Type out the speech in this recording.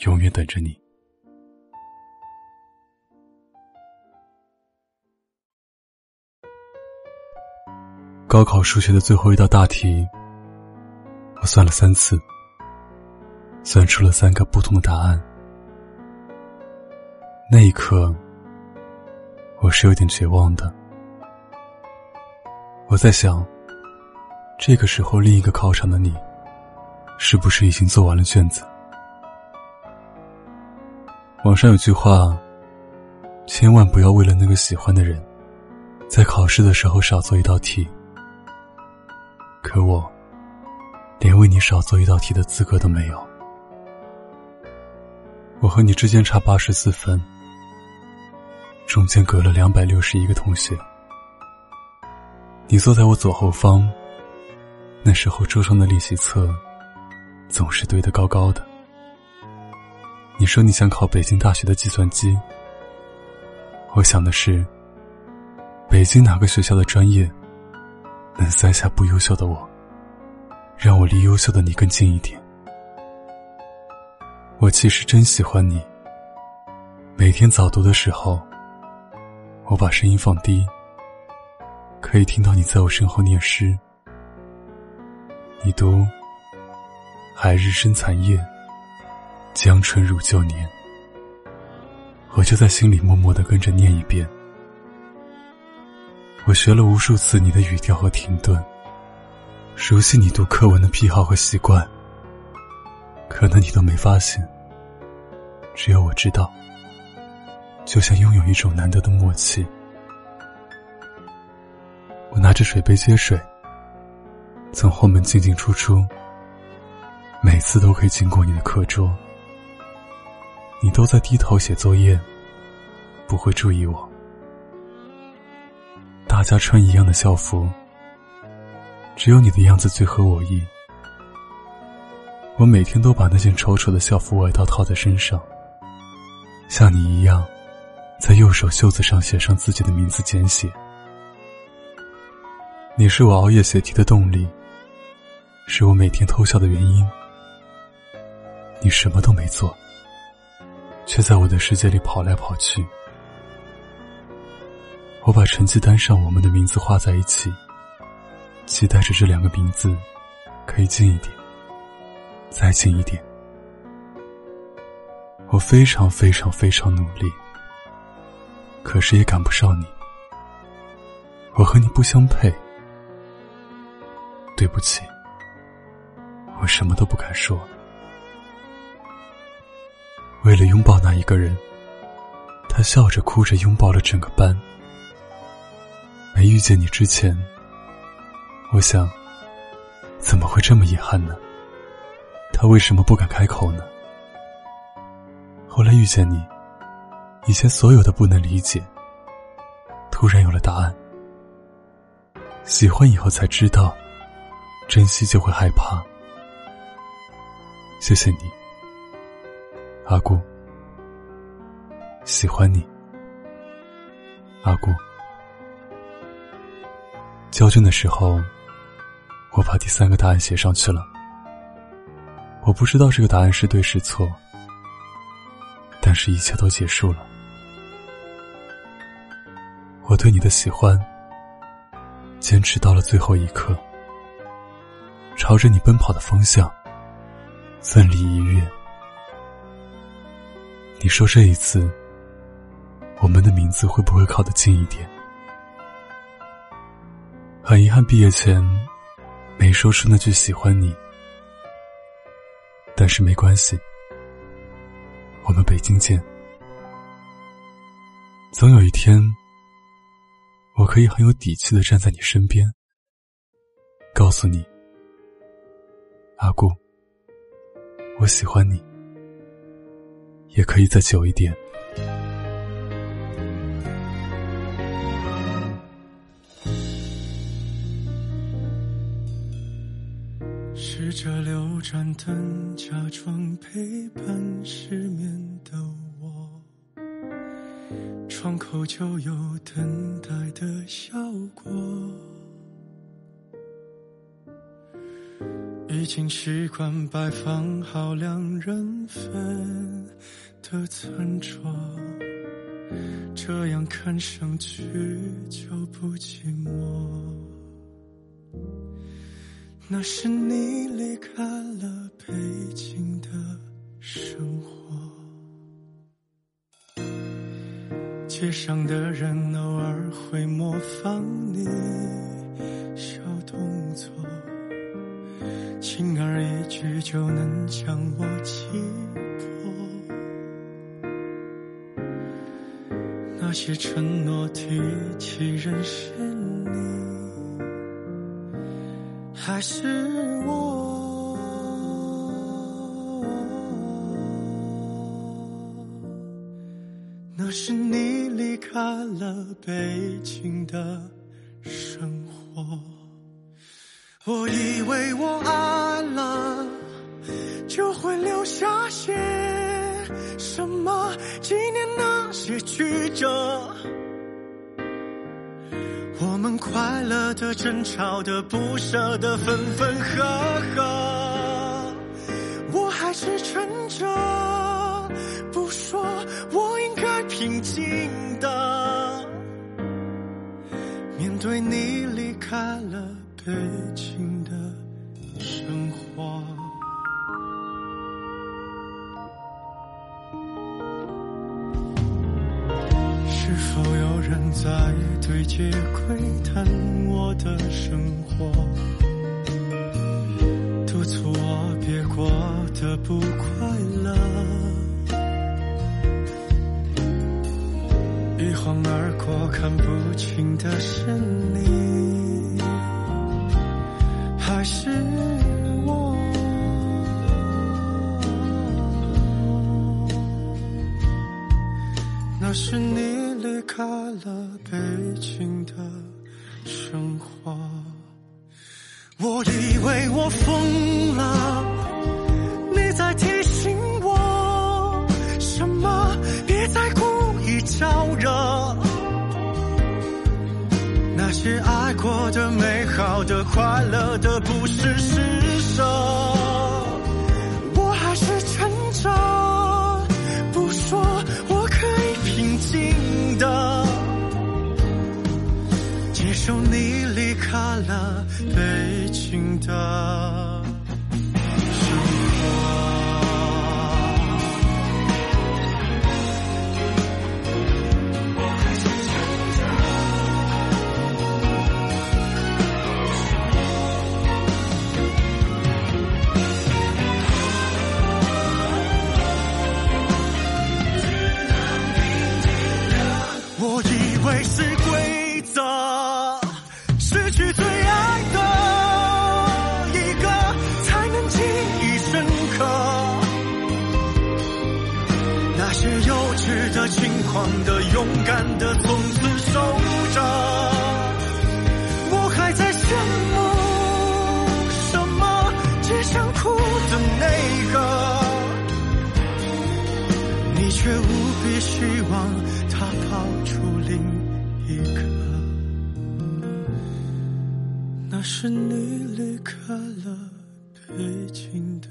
永远等着你。高考数学的最后一道大题，我算了三次，算出了三个不同的答案。那一刻，我是有点绝望的。我在想，这个时候另一个考场的你，是不是已经做完了卷子？网上有句话：“千万不要为了那个喜欢的人，在考试的时候少做一道题。”可我，连为你少做一道题的资格都没有。我和你之间差八十四分，中间隔了两百六十一个同学。你坐在我左后方，那时候桌上的练习册总是堆得高高的。你说你想考北京大学的计算机，我想的是，北京哪个学校的专业能塞下不优秀的我，让我离优秀的你更近一点。我其实真喜欢你。每天早读的时候，我把声音放低，可以听到你在我身后念诗。你读“海日生残夜”。江春如旧年，我就在心里默默的跟着念一遍。我学了无数次你的语调和停顿，熟悉你读课文的癖好和习惯，可能你都没发现，只有我知道。就像拥有一种难得的默契。我拿着水杯接水，从后门进进出出，每次都可以经过你的课桌。你都在低头写作业，不会注意我。大家穿一样的校服，只有你的样子最合我意。我每天都把那件丑丑的校服外套套在身上，像你一样，在右手袖子上写上自己的名字简写。你是我熬夜写题的动力，是我每天偷笑的原因。你什么都没做。却在我的世界里跑来跑去。我把成绩单上我们的名字画在一起，期待着这两个名字可以近一点，再近一点。我非常非常非常努力，可是也赶不上你。我和你不相配，对不起，我什么都不敢说。为了拥抱那一个人，他笑着哭着拥抱了整个班。没遇见你之前，我想，怎么会这么遗憾呢？他为什么不敢开口呢？后来遇见你，以前所有的不能理解，突然有了答案。喜欢以后才知道，珍惜就会害怕。谢谢你。阿姑，喜欢你。阿姑，交卷的时候，我把第三个答案写上去了。我不知道这个答案是对是错，但是一切都结束了。我对你的喜欢，坚持到了最后一刻，朝着你奔跑的方向，奋力一跃。你说这一次，我们的名字会不会靠得近一点？很遗憾，毕业前没说出那句喜欢你，但是没关系，我们北京见。总有一天，我可以很有底气的站在你身边，告诉你，阿顾，我喜欢你。也可以再久一点。试着留盏灯，假装陪伴失眠的我。窗口就有等待的效果。已经习惯摆放好两人份的餐桌，这样看上去就不寂寞。那是你离开了北京的生活，街上的人偶尔会模仿你小动作。轻而易举就能将我击破，那些承诺提起人是你还是我？那是你离开了北京的生活。我以为我爱曲折。我们快乐的、争吵的、不舍的、分分合合。我还是撑着不说，我应该平静的面对你离开了。北京的生活，是否有人在对街窥探我的生活，督促我别过得不快乐？一晃而过，看不清的是你。还是我，那是你开了北京的生活。我以为我疯了，你在提醒我，什么别再故意招惹。那些爱过的、美好的、快乐的，不是施舍。我还是撑着的、轻狂的、勇敢的，从此守着。我还在羡慕什么？只想哭的那个，你却无比希望他跑出另。一个，那是你离开了北京的